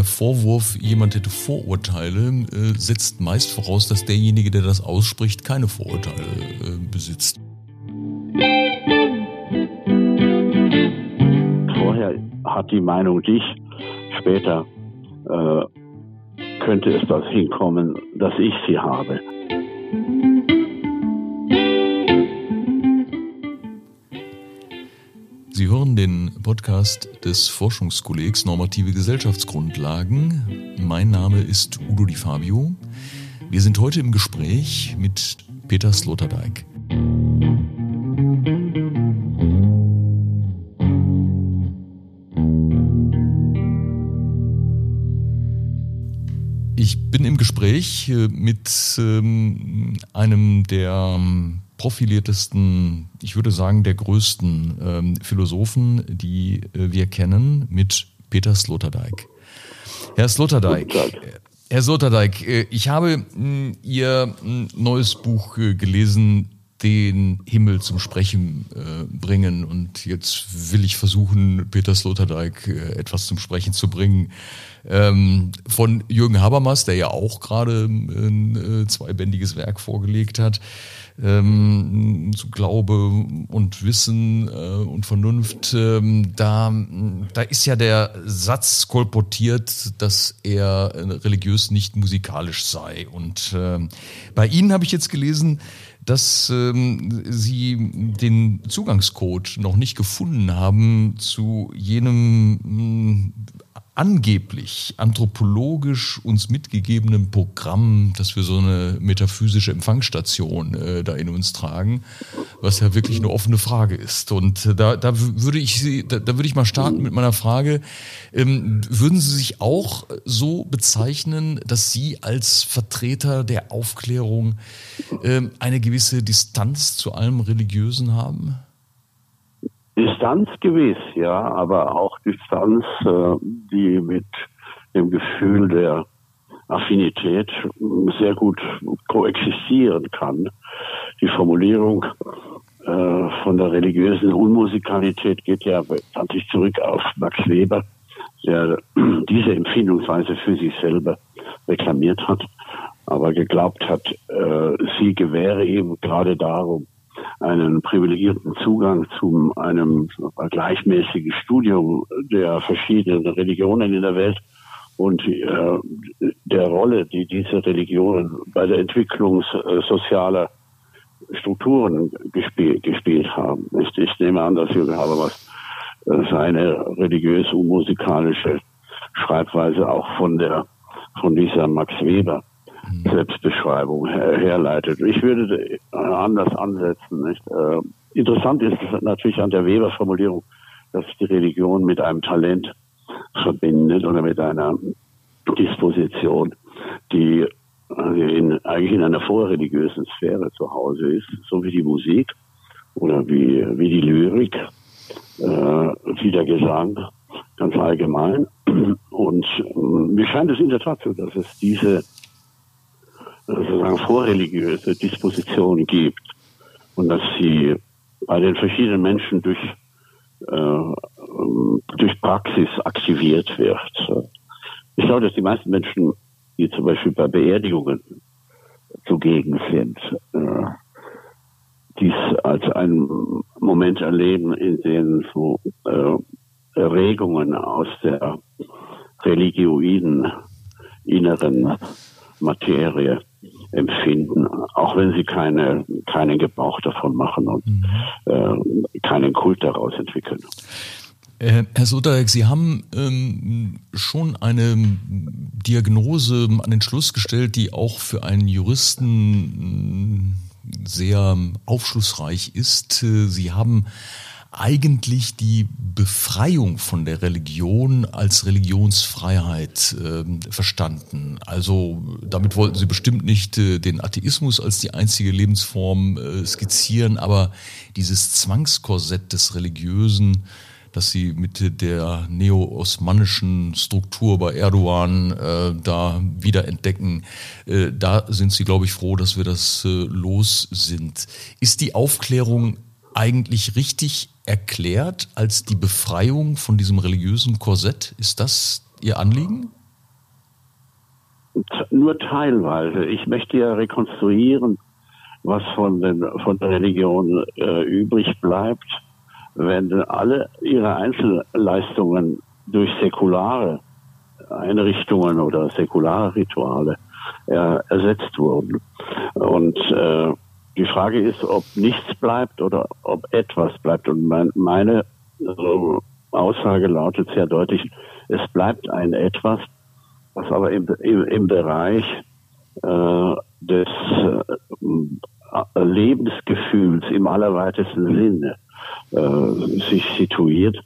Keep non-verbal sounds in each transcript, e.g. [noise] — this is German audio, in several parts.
der Vorwurf, jemand hätte Vorurteile, äh, setzt meist voraus, dass derjenige, der das ausspricht, keine Vorurteile äh, besitzt. Vorher hat die Meinung dich, später äh, könnte es das hinkommen, dass ich sie habe. Sie hören den Podcast des Forschungskollegs Normative Gesellschaftsgrundlagen. Mein Name ist Udo Di Fabio. Wir sind heute im Gespräch mit Peter Sloterdijk. Ich bin im Gespräch äh, mit ähm, einem der ähm, profiliertesten, ich würde sagen, der größten ähm, Philosophen, die äh, wir kennen, mit Peter Sloterdijk. Herr Sloterdijk, Herr Sloterdijk, äh, ich habe mh, Ihr mh, neues Buch äh, gelesen, den Himmel zum Sprechen äh, bringen. Und jetzt will ich versuchen, Peter Sloterdijk äh, etwas zum Sprechen zu bringen. Ähm, von Jürgen Habermas, der ja auch gerade ein äh, zweibändiges Werk vorgelegt hat ähm, zu Glaube und Wissen äh, und Vernunft, ähm, da, da ist ja der Satz kolportiert, dass er religiös nicht musikalisch sei. Und äh, bei Ihnen habe ich jetzt gelesen, dass ähm, Sie den Zugangscode noch nicht gefunden haben zu jenem angeblich anthropologisch uns mitgegebenen Programm, dass wir so eine metaphysische Empfangsstation äh, da in uns tragen, was ja wirklich eine offene Frage ist. Und äh, da, da würde ich Sie, da, da würde ich mal starten mit meiner Frage: ähm, Würden Sie sich auch so bezeichnen, dass Sie als Vertreter der Aufklärung ähm, eine gewisse Distanz zu allem Religiösen haben? Distanz gewiss, ja, aber auch Distanz, äh, die mit dem Gefühl der Affinität sehr gut koexistieren kann. Die Formulierung äh, von der religiösen Unmusikalität geht ja sich zurück auf Max Weber, der [clears throat] diese Empfindungsweise für sich selber reklamiert hat, aber geglaubt hat, äh, sie gewähre ihm gerade darum einen privilegierten Zugang zu einem gleichmäßigen Studium der verschiedenen Religionen in der Welt und äh, der Rolle, die diese Religionen bei der Entwicklung äh, sozialer Strukturen gespielt, gespielt haben. Ich, ich nehme an, dass Jürgen Habermas äh, seine religiös und musikalische Schreibweise auch von der von dieser Max Weber Selbstbeschreibung her herleitet. Ich würde anders ansetzen. Nicht? Äh, interessant ist natürlich an der Weber-Formulierung, dass die Religion mit einem Talent verbindet oder mit einer Disposition, die in, eigentlich in einer vorreligiösen Sphäre zu Hause ist, so wie die Musik oder wie, wie die Lyrik, äh, wie der Gesang, ganz allgemein. Und äh, mir scheint es in der Tat so, dass es diese sozusagen vorreligiöse Disposition gibt und dass sie bei den verschiedenen Menschen durch, äh, durch Praxis aktiviert wird. Ich glaube, dass die meisten Menschen, die zum Beispiel bei Beerdigungen zugegen sind, äh, dies als einen Moment erleben, in dem so äh, Erregungen aus der religioiden inneren Materie empfinden, auch wenn sie keine, keinen Gebrauch davon machen und mhm. äh, keinen Kult daraus entwickeln. Äh, Herr Sotarek, Sie haben ähm, schon eine Diagnose an den Schluss gestellt, die auch für einen Juristen äh, sehr aufschlussreich ist. Äh, Sie haben eigentlich die Befreiung von der Religion als Religionsfreiheit äh, verstanden. Also damit wollten sie bestimmt nicht äh, den Atheismus als die einzige Lebensform äh, skizzieren, aber dieses Zwangskorsett des Religiösen, das sie mit der neo-osmanischen Struktur bei Erdogan äh, da wieder entdecken, äh, da sind sie, glaube ich, froh, dass wir das äh, los sind. Ist die Aufklärung eigentlich richtig erklärt als die Befreiung von diesem religiösen Korsett? Ist das Ihr Anliegen? nur teilweise. Ich möchte ja rekonstruieren, was von, den, von der Religion äh, übrig bleibt, wenn alle ihre Einzelleistungen durch säkulare Einrichtungen oder säkulare Rituale äh, ersetzt wurden. Und äh, die Frage ist, ob nichts bleibt oder ob etwas bleibt. Und mein, meine äh, Aussage lautet sehr deutlich, es bleibt ein etwas, was aber im, im, im Bereich äh, des äh, Lebensgefühls im allerweitesten Sinne äh, sich situiert.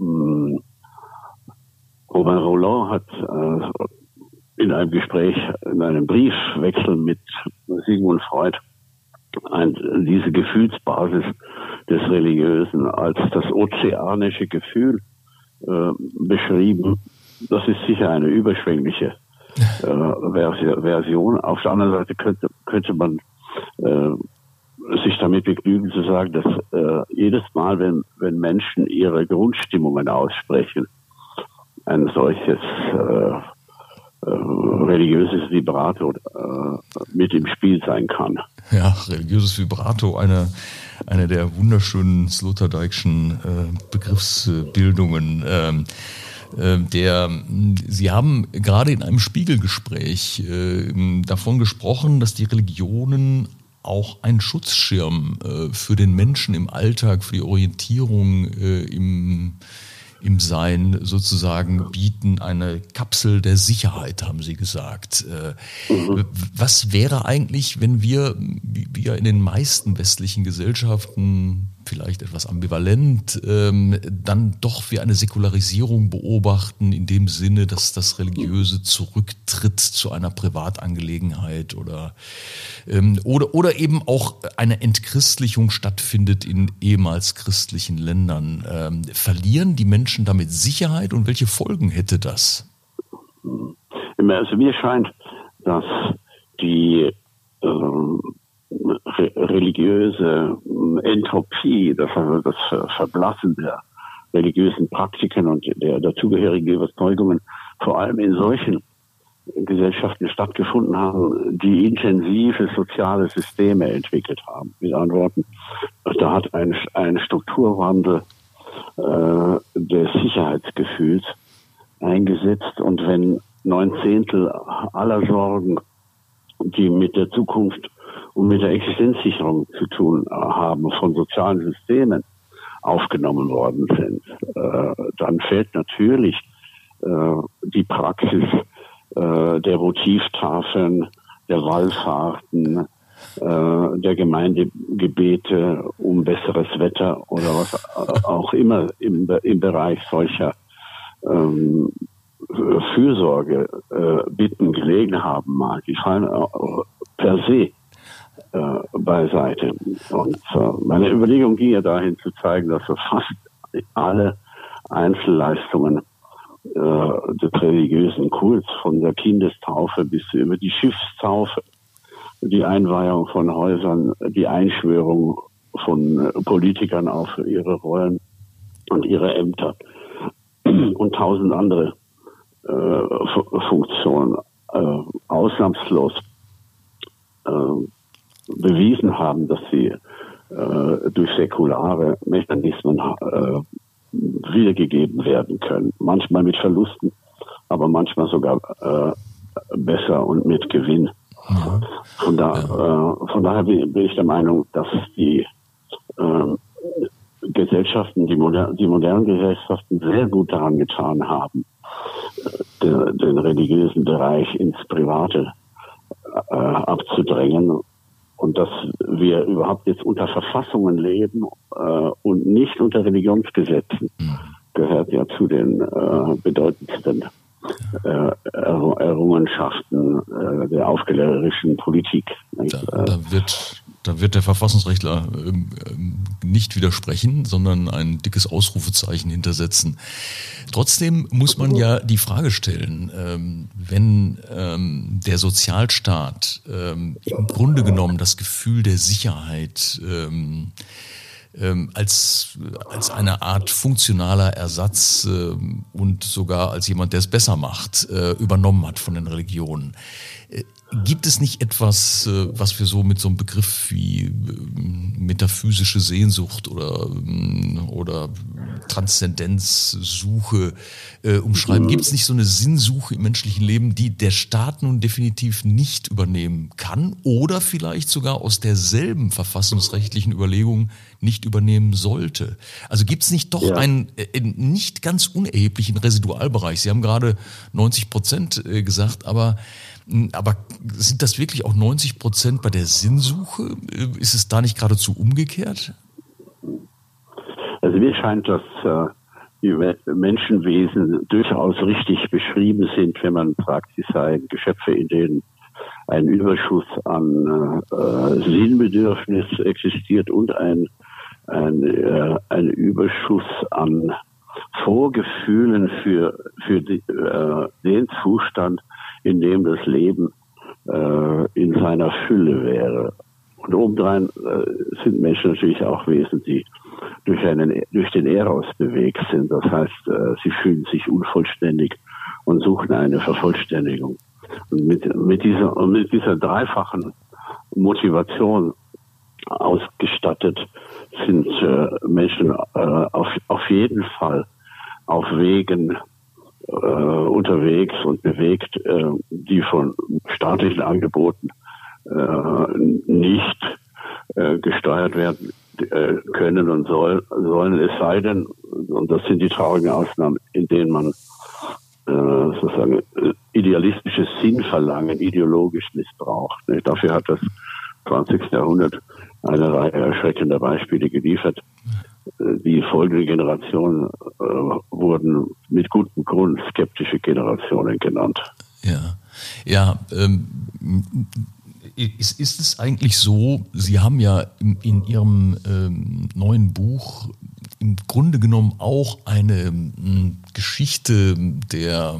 Ähm, Robin Roland hat äh, in einem Gespräch, in einem Briefwechsel mit Sigmund Freud ein, diese Gefühlsbasis des Religiösen als das ozeanische Gefühl äh, beschrieben. Das ist sicher eine überschwängliche äh, Version. Auf der anderen Seite könnte, könnte man äh, sich damit begnügen zu sagen, dass äh, jedes Mal, wenn, wenn Menschen ihre Grundstimmungen aussprechen, ein solches äh, religiöses Vibrato äh, mit im Spiel sein kann. Ja, religiöses Vibrato, eine, eine der wunderschönen Sloterdijkschen äh, Begriffsbildungen. Ähm, äh, der, Sie haben gerade in einem Spiegelgespräch äh, davon gesprochen, dass die Religionen auch ein Schutzschirm äh, für den Menschen im Alltag, für die Orientierung äh, im Sein sozusagen bieten, eine Kapsel der Sicherheit, haben Sie gesagt. Äh, mhm. Was wäre eigentlich, wenn wir, wie ja in den meisten westlichen Gesellschaften, vielleicht etwas ambivalent, ähm, dann doch wir eine Säkularisierung beobachten, in dem Sinne, dass das Religiöse zurücktritt zu einer Privatangelegenheit oder, ähm, oder, oder eben auch eine Entchristlichung stattfindet in ehemals christlichen Ländern. Ähm, verlieren die Menschen damit Sicherheit und welche Folgen hätte das? Also mir scheint, dass die ähm, religiöse Entropie, das, das Verblassen der religiösen Praktiken und der dazugehörigen Überzeugungen vor allem in solchen Gesellschaften stattgefunden haben, die intensive soziale Systeme entwickelt haben. Mit anderen Worten, da hat ein, ein Strukturwandel äh, des Sicherheitsgefühls eingesetzt und wenn neun Zehntel aller Sorgen, die mit der Zukunft und mit der Existenzsicherung zu tun haben von sozialen Systemen aufgenommen worden sind, äh, dann fällt natürlich äh, die Praxis äh, der Votivtafeln, der Wallfahrten, äh, der Gemeindegebete um besseres Wetter oder was auch immer im, im Bereich solcher ähm, Fürsorge äh, bitten gelegen haben mag. Fallen äh, per se äh, beiseite. Und äh, meine Überlegung ging ja dahin zu zeigen, dass wir fast alle Einzelleistungen äh, des religiösen Kults, von der Kindestaufe bis über die Schiffstaufe, die Einweihung von Häusern, die Einschwörung von äh, Politikern auf ihre Rollen und ihre Ämter [clears throat] und tausend andere äh, Funktionen äh, ausnahmslos äh, bewiesen haben, dass sie äh, durch säkulare Mechanismen äh, wiedergegeben werden können. Manchmal mit Verlusten, aber manchmal sogar äh, besser und mit Gewinn. Ja. Von, da, äh, von daher bin, ich der Meinung, dass die äh, Gesellschaften, die, moder die modernen Gesellschaften sehr gut daran getan haben, äh, den, den religiösen Bereich ins Private äh, abzudrängen und dass wir überhaupt jetzt unter Verfassungen leben äh, und nicht unter Religionsgesetzen, mhm. gehört ja zu den äh, bedeutendsten äh, Errungenschaften äh, der aufklärerischen Politik. Da, da, wird, da wird der Verfassungsrechtler ähm, ähm, nicht widersprechen, sondern ein dickes Ausrufezeichen hintersetzen. Trotzdem muss man ja die Frage stellen, ähm, wenn ähm, der Sozialstaat ähm, im Grunde genommen das Gefühl der Sicherheit ähm, als, als eine Art funktionaler Ersatz äh, und sogar als jemand, der es besser macht, äh, übernommen hat von den Religionen. Äh, Gibt es nicht etwas, äh, was wir so mit so einem Begriff wie äh, metaphysische Sehnsucht oder, ähm, oder Transzendenzsuche äh, umschreiben? Gibt es nicht so eine Sinnsuche im menschlichen Leben, die der Staat nun definitiv nicht übernehmen kann oder vielleicht sogar aus derselben verfassungsrechtlichen Überlegung nicht übernehmen sollte? Also gibt es nicht doch ja. einen äh, nicht ganz unerheblichen Residualbereich? Sie haben gerade 90 Prozent gesagt, aber aber sind das wirklich auch 90 Prozent bei der Sinnsuche? Ist es da nicht geradezu umgekehrt? Also mir scheint, dass äh, die Menschenwesen durchaus richtig beschrieben sind, wenn man sagt, sie seien Geschöpfe, in denen ein Überschuss an äh, Sinnbedürfnis existiert und ein, ein, äh, ein Überschuss an Vorgefühlen für, für die, äh, den Zustand, in dem das Leben äh, in seiner Fülle wäre. Und obendrein äh, sind Menschen natürlich auch Wesen, die durch, einen, durch den Eros bewegt sind. Das heißt, äh, sie fühlen sich unvollständig und suchen eine Vervollständigung. Und mit, mit, dieser, mit dieser dreifachen Motivation ausgestattet sind äh, Menschen äh, auf, auf jeden Fall auf Wegen äh, unterwegs und bewegt, äh, die von staatlichen Angeboten äh, nicht äh, gesteuert werden äh, können und soll, sollen, es sei denn, und das sind die traurigen Ausnahmen, in denen man sozusagen idealistisches Sinnverlangen ideologisch missbraucht. Dafür hat das 20. Jahrhundert eine Reihe erschreckender Beispiele geliefert. Die folgenden Generationen äh, wurden mit gutem Grund skeptische Generationen genannt. Ja, ja. Ähm, ist, ist es eigentlich so, Sie haben ja in, in Ihrem ähm, neuen Buch im Grunde genommen auch eine ähm, Geschichte der,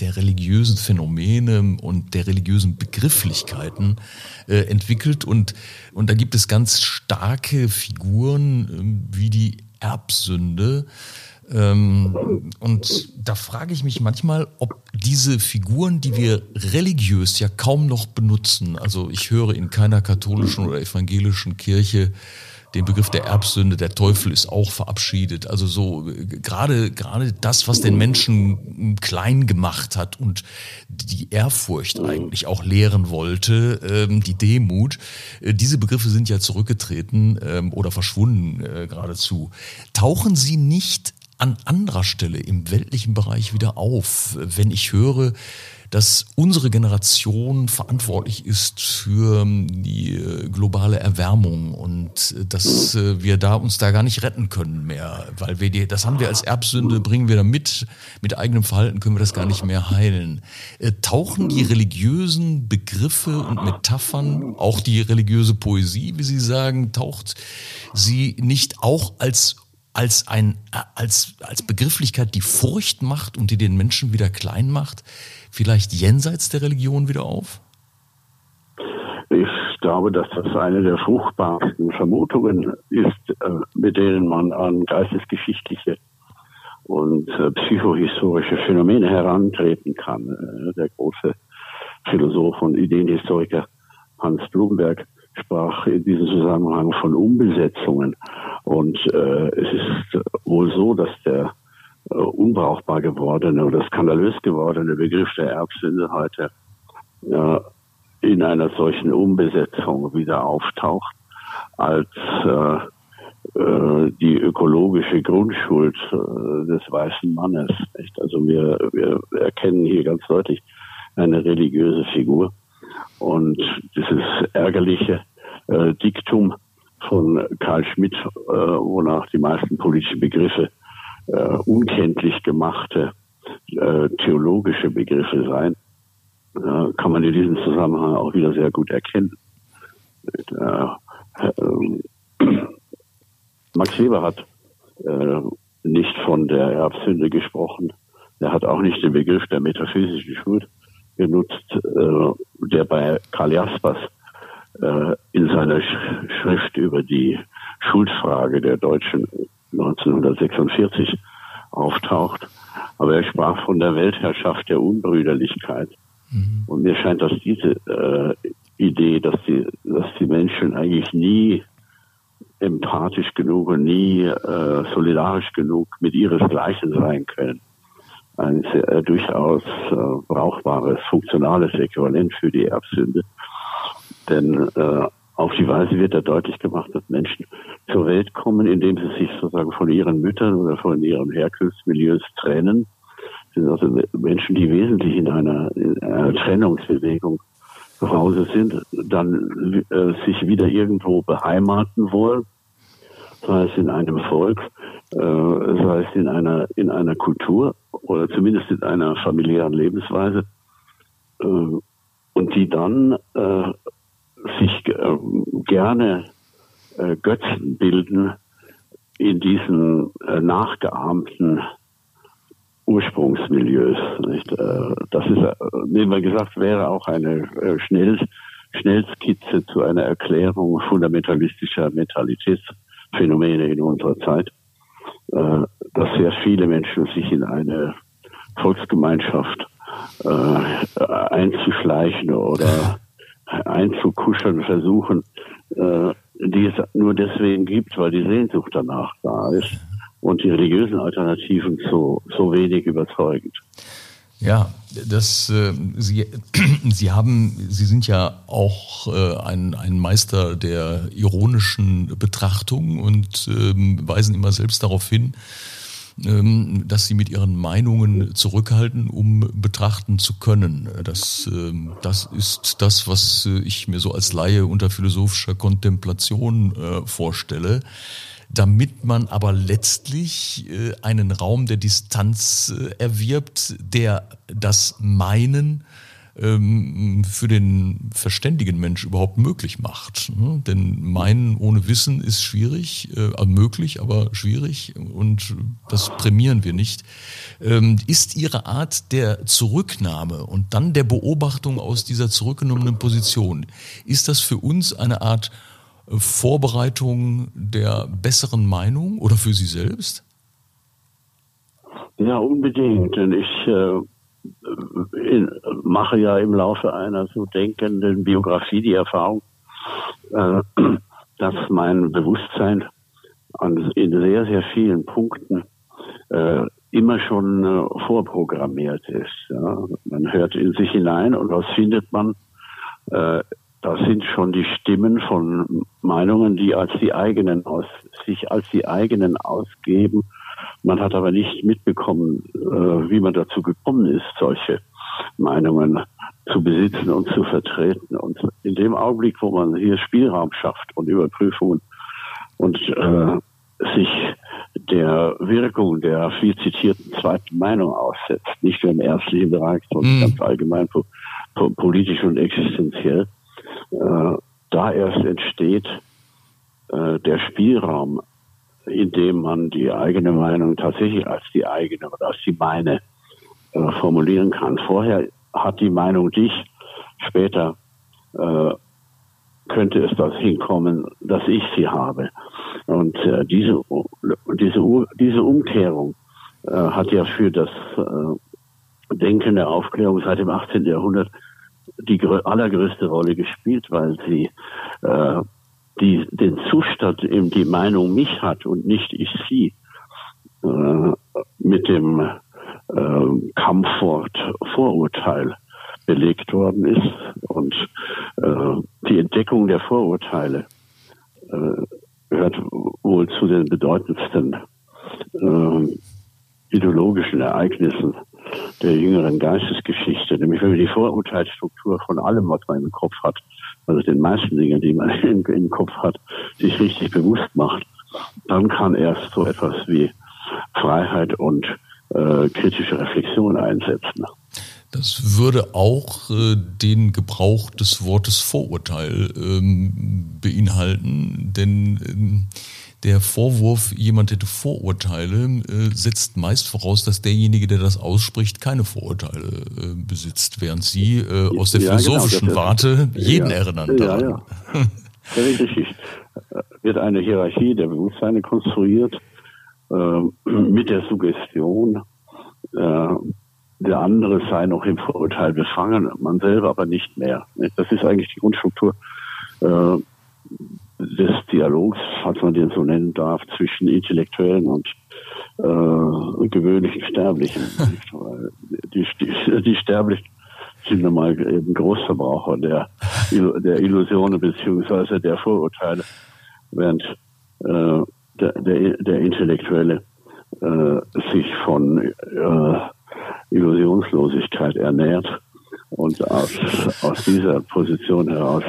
der religiösen Phänomene und der religiösen Begrifflichkeiten äh, entwickelt. Und, und da gibt es ganz starke Figuren äh, wie die Erbsünde. Ähm, und da frage ich mich manchmal, ob diese Figuren, die wir religiös ja kaum noch benutzen, also ich höre in keiner katholischen oder evangelischen Kirche den Begriff der Erbsünde, der Teufel ist auch verabschiedet. Also so gerade gerade das, was den Menschen klein gemacht hat und die Ehrfurcht eigentlich auch lehren wollte, ähm, die Demut. Äh, diese Begriffe sind ja zurückgetreten ähm, oder verschwunden äh, geradezu. Tauchen sie nicht an anderer Stelle im weltlichen Bereich wieder auf, wenn ich höre, dass unsere Generation verantwortlich ist für ähm, die äh, globale Erwärmung und äh, dass äh, wir da uns da gar nicht retten können mehr, weil wir die, das haben wir als Erbsünde, bringen wir da mit, mit eigenem Verhalten können wir das gar nicht mehr heilen. Tauchen die religiösen Begriffe und Metaphern, auch die religiöse Poesie, wie Sie sagen, taucht sie nicht auch als als ein als als Begrifflichkeit, die Furcht macht und die den Menschen wieder klein macht, vielleicht jenseits der Religion wieder auf? Ich glaube, dass das eine der fruchtbarsten Vermutungen ist, äh, mit denen man an geistesgeschichtliche und äh, psychohistorische Phänomene herantreten kann. Äh, der große Philosoph und Ideenhistoriker Hans Blumenberg sprach in diesem Zusammenhang von Umbesetzungen. Und äh, es ist wohl so, dass der unbrauchbar gewordene oder skandalös gewordene Begriff der Erbsünde heute äh, in einer solchen Umbesetzung wieder auftaucht als äh, äh, die ökologische Grundschuld äh, des weißen Mannes. Nicht? Also wir, wir erkennen hier ganz deutlich eine religiöse Figur und dieses ärgerliche äh, Diktum von Karl Schmidt, äh, wonach die meisten politischen Begriffe äh, unkenntlich gemachte äh, theologische Begriffe seien, äh, kann man in diesem Zusammenhang auch wieder sehr gut erkennen. Äh, äh, Max Weber hat äh, nicht von der Erbsünde gesprochen. Er hat auch nicht den Begriff der metaphysischen Schuld genutzt, der bei Karl Jaspers in seiner Schrift über die Schuldfrage der Deutschen 1946 auftaucht. Aber er sprach von der Weltherrschaft der Unbrüderlichkeit. Mhm. Und mir scheint, dass diese äh, Idee, dass die, dass die Menschen eigentlich nie empathisch genug und nie äh, solidarisch genug mit ihresgleichen sein können, ein sehr, äh, durchaus äh, brauchbares, funktionales Äquivalent für die Erbsünde. Denn äh, auf die Weise wird da deutlich gemacht, dass Menschen zur Welt kommen, indem sie sich sozusagen von ihren Müttern oder von ihren Herkunftsmilieus trennen. Das sind also Menschen, die wesentlich in einer, in einer Trennungsbewegung zu Hause sind, dann äh, sich wieder irgendwo beheimaten wollen, sei es in einem Volk, äh, sei es in einer, in einer Kultur oder zumindest in einer familiären Lebensweise, äh, und die dann äh, sich äh, gerne äh, Götzen bilden in diesen äh, nachgeahmten Ursprungsmilieus. Das ist, wie wir gesagt, wäre auch eine Schnell, Schnellskizze zu einer Erklärung fundamentalistischer Mentalitätsphänomene in unserer Zeit, dass sehr viele Menschen sich in eine Volksgemeinschaft einzuschleichen oder [laughs] einzukuscheln versuchen, äh, die es nur deswegen gibt, weil die Sehnsucht danach da ist und die religiösen Alternativen so, so wenig überzeugend. Ja, das äh, Sie [clears throat] Sie haben Sie sind ja auch äh, ein, ein Meister der ironischen Betrachtung und ähm, weisen immer selbst darauf hin, dass sie mit ihren Meinungen zurückhalten, um betrachten zu können. Das, ähm, das ist das, was äh, ich mir so als Laie unter philosophischer Kontemplation äh, vorstelle damit man aber letztlich äh, einen Raum der Distanz erwirbt, der das Meinen ähm, für den verständigen Mensch überhaupt möglich macht. Ne? Denn meinen ohne Wissen ist schwierig, äh, möglich, aber schwierig und das prämieren wir nicht. Ähm, ist Ihre Art der Zurücknahme und dann der Beobachtung aus dieser zurückgenommenen Position, ist das für uns eine Art äh, Vorbereitung der besseren Meinung oder für Sie selbst? Ja, unbedingt. Denn ich äh, mache ja im Laufe einer so denkenden Biografie die Erfahrung, äh, [clears throat] dass mein Bewusstsein an, in sehr, sehr vielen Punkten äh, immer schon äh, vorprogrammiert ist. Ja. Man hört in sich hinein und was findet man? Äh, da sind schon die Stimmen von Meinungen, die als die eigenen aus, sich als die eigenen ausgeben man hat aber nicht mitbekommen, äh, wie man dazu gekommen ist, solche Meinungen zu besitzen und zu vertreten. Und in dem Augenblick, wo man hier Spielraum schafft und Überprüfungen und äh, sich der Wirkung der viel zitierten zweiten Meinung aussetzt, nicht nur im ärztlichen Bereich, sondern mm. ganz allgemein po po politisch und existenziell, äh, da erst entsteht äh, der Spielraum indem man die eigene Meinung tatsächlich als die eigene oder als die meine äh, formulieren kann. Vorher hat die Meinung dich, später äh, könnte es das hinkommen, dass ich sie habe. Und äh, diese, diese, diese Umkehrung äh, hat ja für das äh, Denken der Aufklärung seit dem 18. Jahrhundert die allergrößte Rolle gespielt, weil sie äh, die den Zustand, eben die Meinung mich hat und nicht ich sie, äh, mit dem äh, Kampfwort Vorurteil belegt worden ist. Und äh, die Entdeckung der Vorurteile äh, gehört wohl zu den bedeutendsten äh, ideologischen Ereignissen der jüngeren Geistesgeschichte, nämlich wenn man die Vorurteilsstruktur von allem, was man im Kopf hat, also den meisten Dingen, die man [laughs] im, im Kopf hat, sich richtig bewusst macht, dann kann erst so etwas wie Freiheit und äh, kritische Reflexion einsetzen. Das würde auch äh, den Gebrauch des Wortes Vorurteil ähm, beinhalten, denn ähm, der Vorwurf, jemand hätte Vorurteile, äh, setzt meist voraus, dass derjenige, der das ausspricht, keine Vorurteile äh, besitzt, während Sie äh, aus der ja, genau, philosophischen genau, Warte jeden ja, erinnern. Ja, ja. Richtig. wird eine Hierarchie der Bewusstseine konstruiert äh, mit der Suggestion, äh, der andere sei noch im Vorurteil befangen, man selber aber nicht mehr. Das ist eigentlich die Grundstruktur äh, des Dialogs, falls man den so nennen darf, zwischen Intellektuellen und äh, gewöhnlichen Sterblichen. [laughs] die, die, die Sterblichen sind nun mal eben Großverbraucher der, der Illusionen beziehungsweise der Vorurteile, während äh, der, der, der Intellektuelle äh, sich von äh, Illusionslosigkeit ernährt und aus, aus dieser Position heraus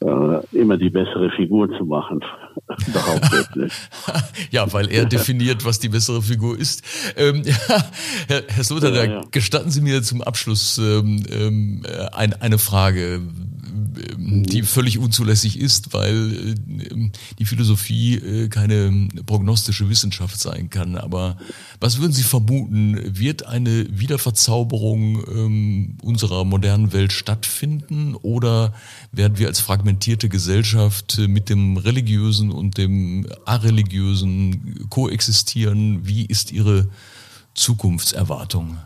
äh, immer die bessere Figur zu machen, [laughs] [laughs] ja, weil er definiert, was die bessere Figur ist. Ähm, [laughs] Herr, Herr Slother, ja, ja. gestatten Sie mir zum Abschluss ähm, ähm, ein, eine Frage die völlig unzulässig ist, weil äh, die Philosophie äh, keine prognostische Wissenschaft sein kann. Aber was würden Sie vermuten? Wird eine Wiederverzauberung ähm, unserer modernen Welt stattfinden oder werden wir als fragmentierte Gesellschaft äh, mit dem religiösen und dem areligiösen koexistieren? Wie ist Ihre Zukunftserwartung?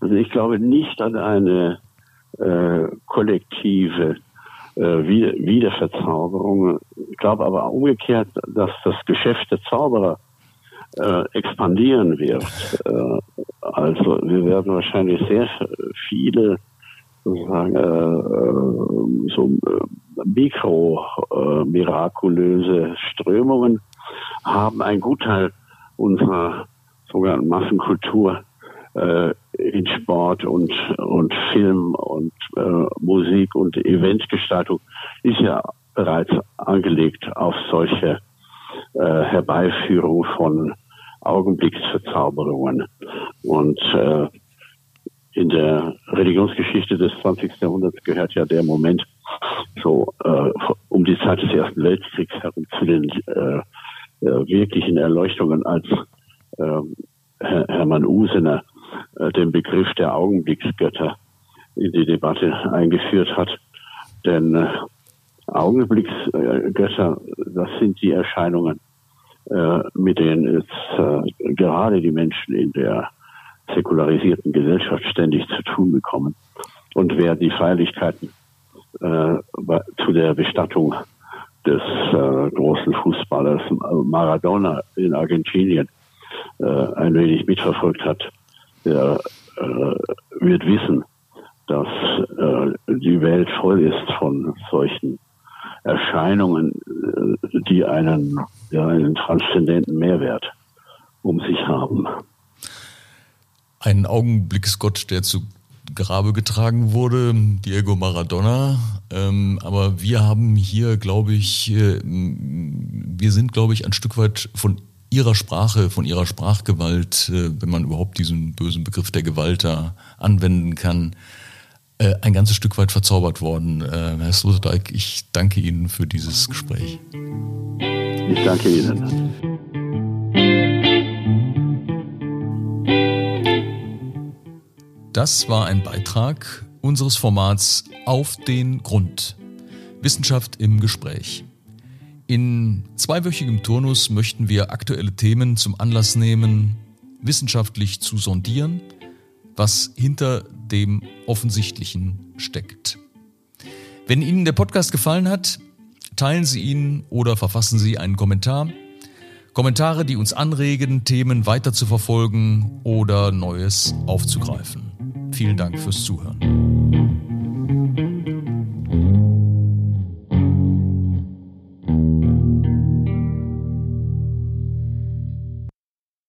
Also ich glaube nicht an eine äh, kollektive äh, Wiederverzauberung. Ich glaube aber umgekehrt, dass das Geschäft der Zauberer äh, expandieren wird. Äh, also wir werden wahrscheinlich sehr viele sozusagen äh, äh so äh, mikro-mirakulöse Strömungen haben. Ein Gutteil unserer sogenannten Massenkultur äh, in Sport und, und Film und äh, Musik und Eventgestaltung ist ja bereits angelegt auf solche äh, Herbeiführung von Augenblicksverzauberungen. Und äh, in der Religionsgeschichte des 20. Jahrhunderts gehört ja der Moment so äh, um die Zeit des Ersten Weltkriegs herum zu den äh, äh, wirklichen Erleuchtungen, als äh, Hermann Usener äh, den Begriff der Augenblicksgötter in die Debatte eingeführt hat. Denn äh, Augenblicksgötter, das sind die Erscheinungen, äh, mit denen jetzt gerade die Menschen in der säkularisierten Gesellschaft ständig zu tun bekommen. Und wer die Feierlichkeiten zu der Bestattung des großen Fußballers Maradona in Argentinien ein wenig mitverfolgt hat, der äh, wird wissen, dass äh, die Welt voll ist von solchen Erscheinungen, äh, die einen, ja, einen transzendenten Mehrwert um sich haben. Ein Augenblicksgott, der zu Grabe getragen wurde, Diego Maradona. Ähm, aber wir haben hier, glaube ich, äh, wir sind, glaube ich, ein Stück weit von ihrer Sprache, von ihrer Sprachgewalt, äh, wenn man überhaupt diesen bösen Begriff der Gewalt da anwenden kann, äh, ein ganzes Stück weit verzaubert worden. Äh, Herr Sloterdijk, ich danke Ihnen für dieses Gespräch. Ich danke Ihnen. Das war ein Beitrag unseres Formats Auf den Grund. Wissenschaft im Gespräch. In zweiwöchigem Turnus möchten wir aktuelle Themen zum Anlass nehmen, wissenschaftlich zu sondieren, was hinter dem Offensichtlichen steckt. Wenn Ihnen der Podcast gefallen hat, teilen Sie ihn oder verfassen Sie einen Kommentar. Kommentare, die uns anregen, Themen weiter zu verfolgen oder Neues aufzugreifen. Vielen Dank fürs Zuhören.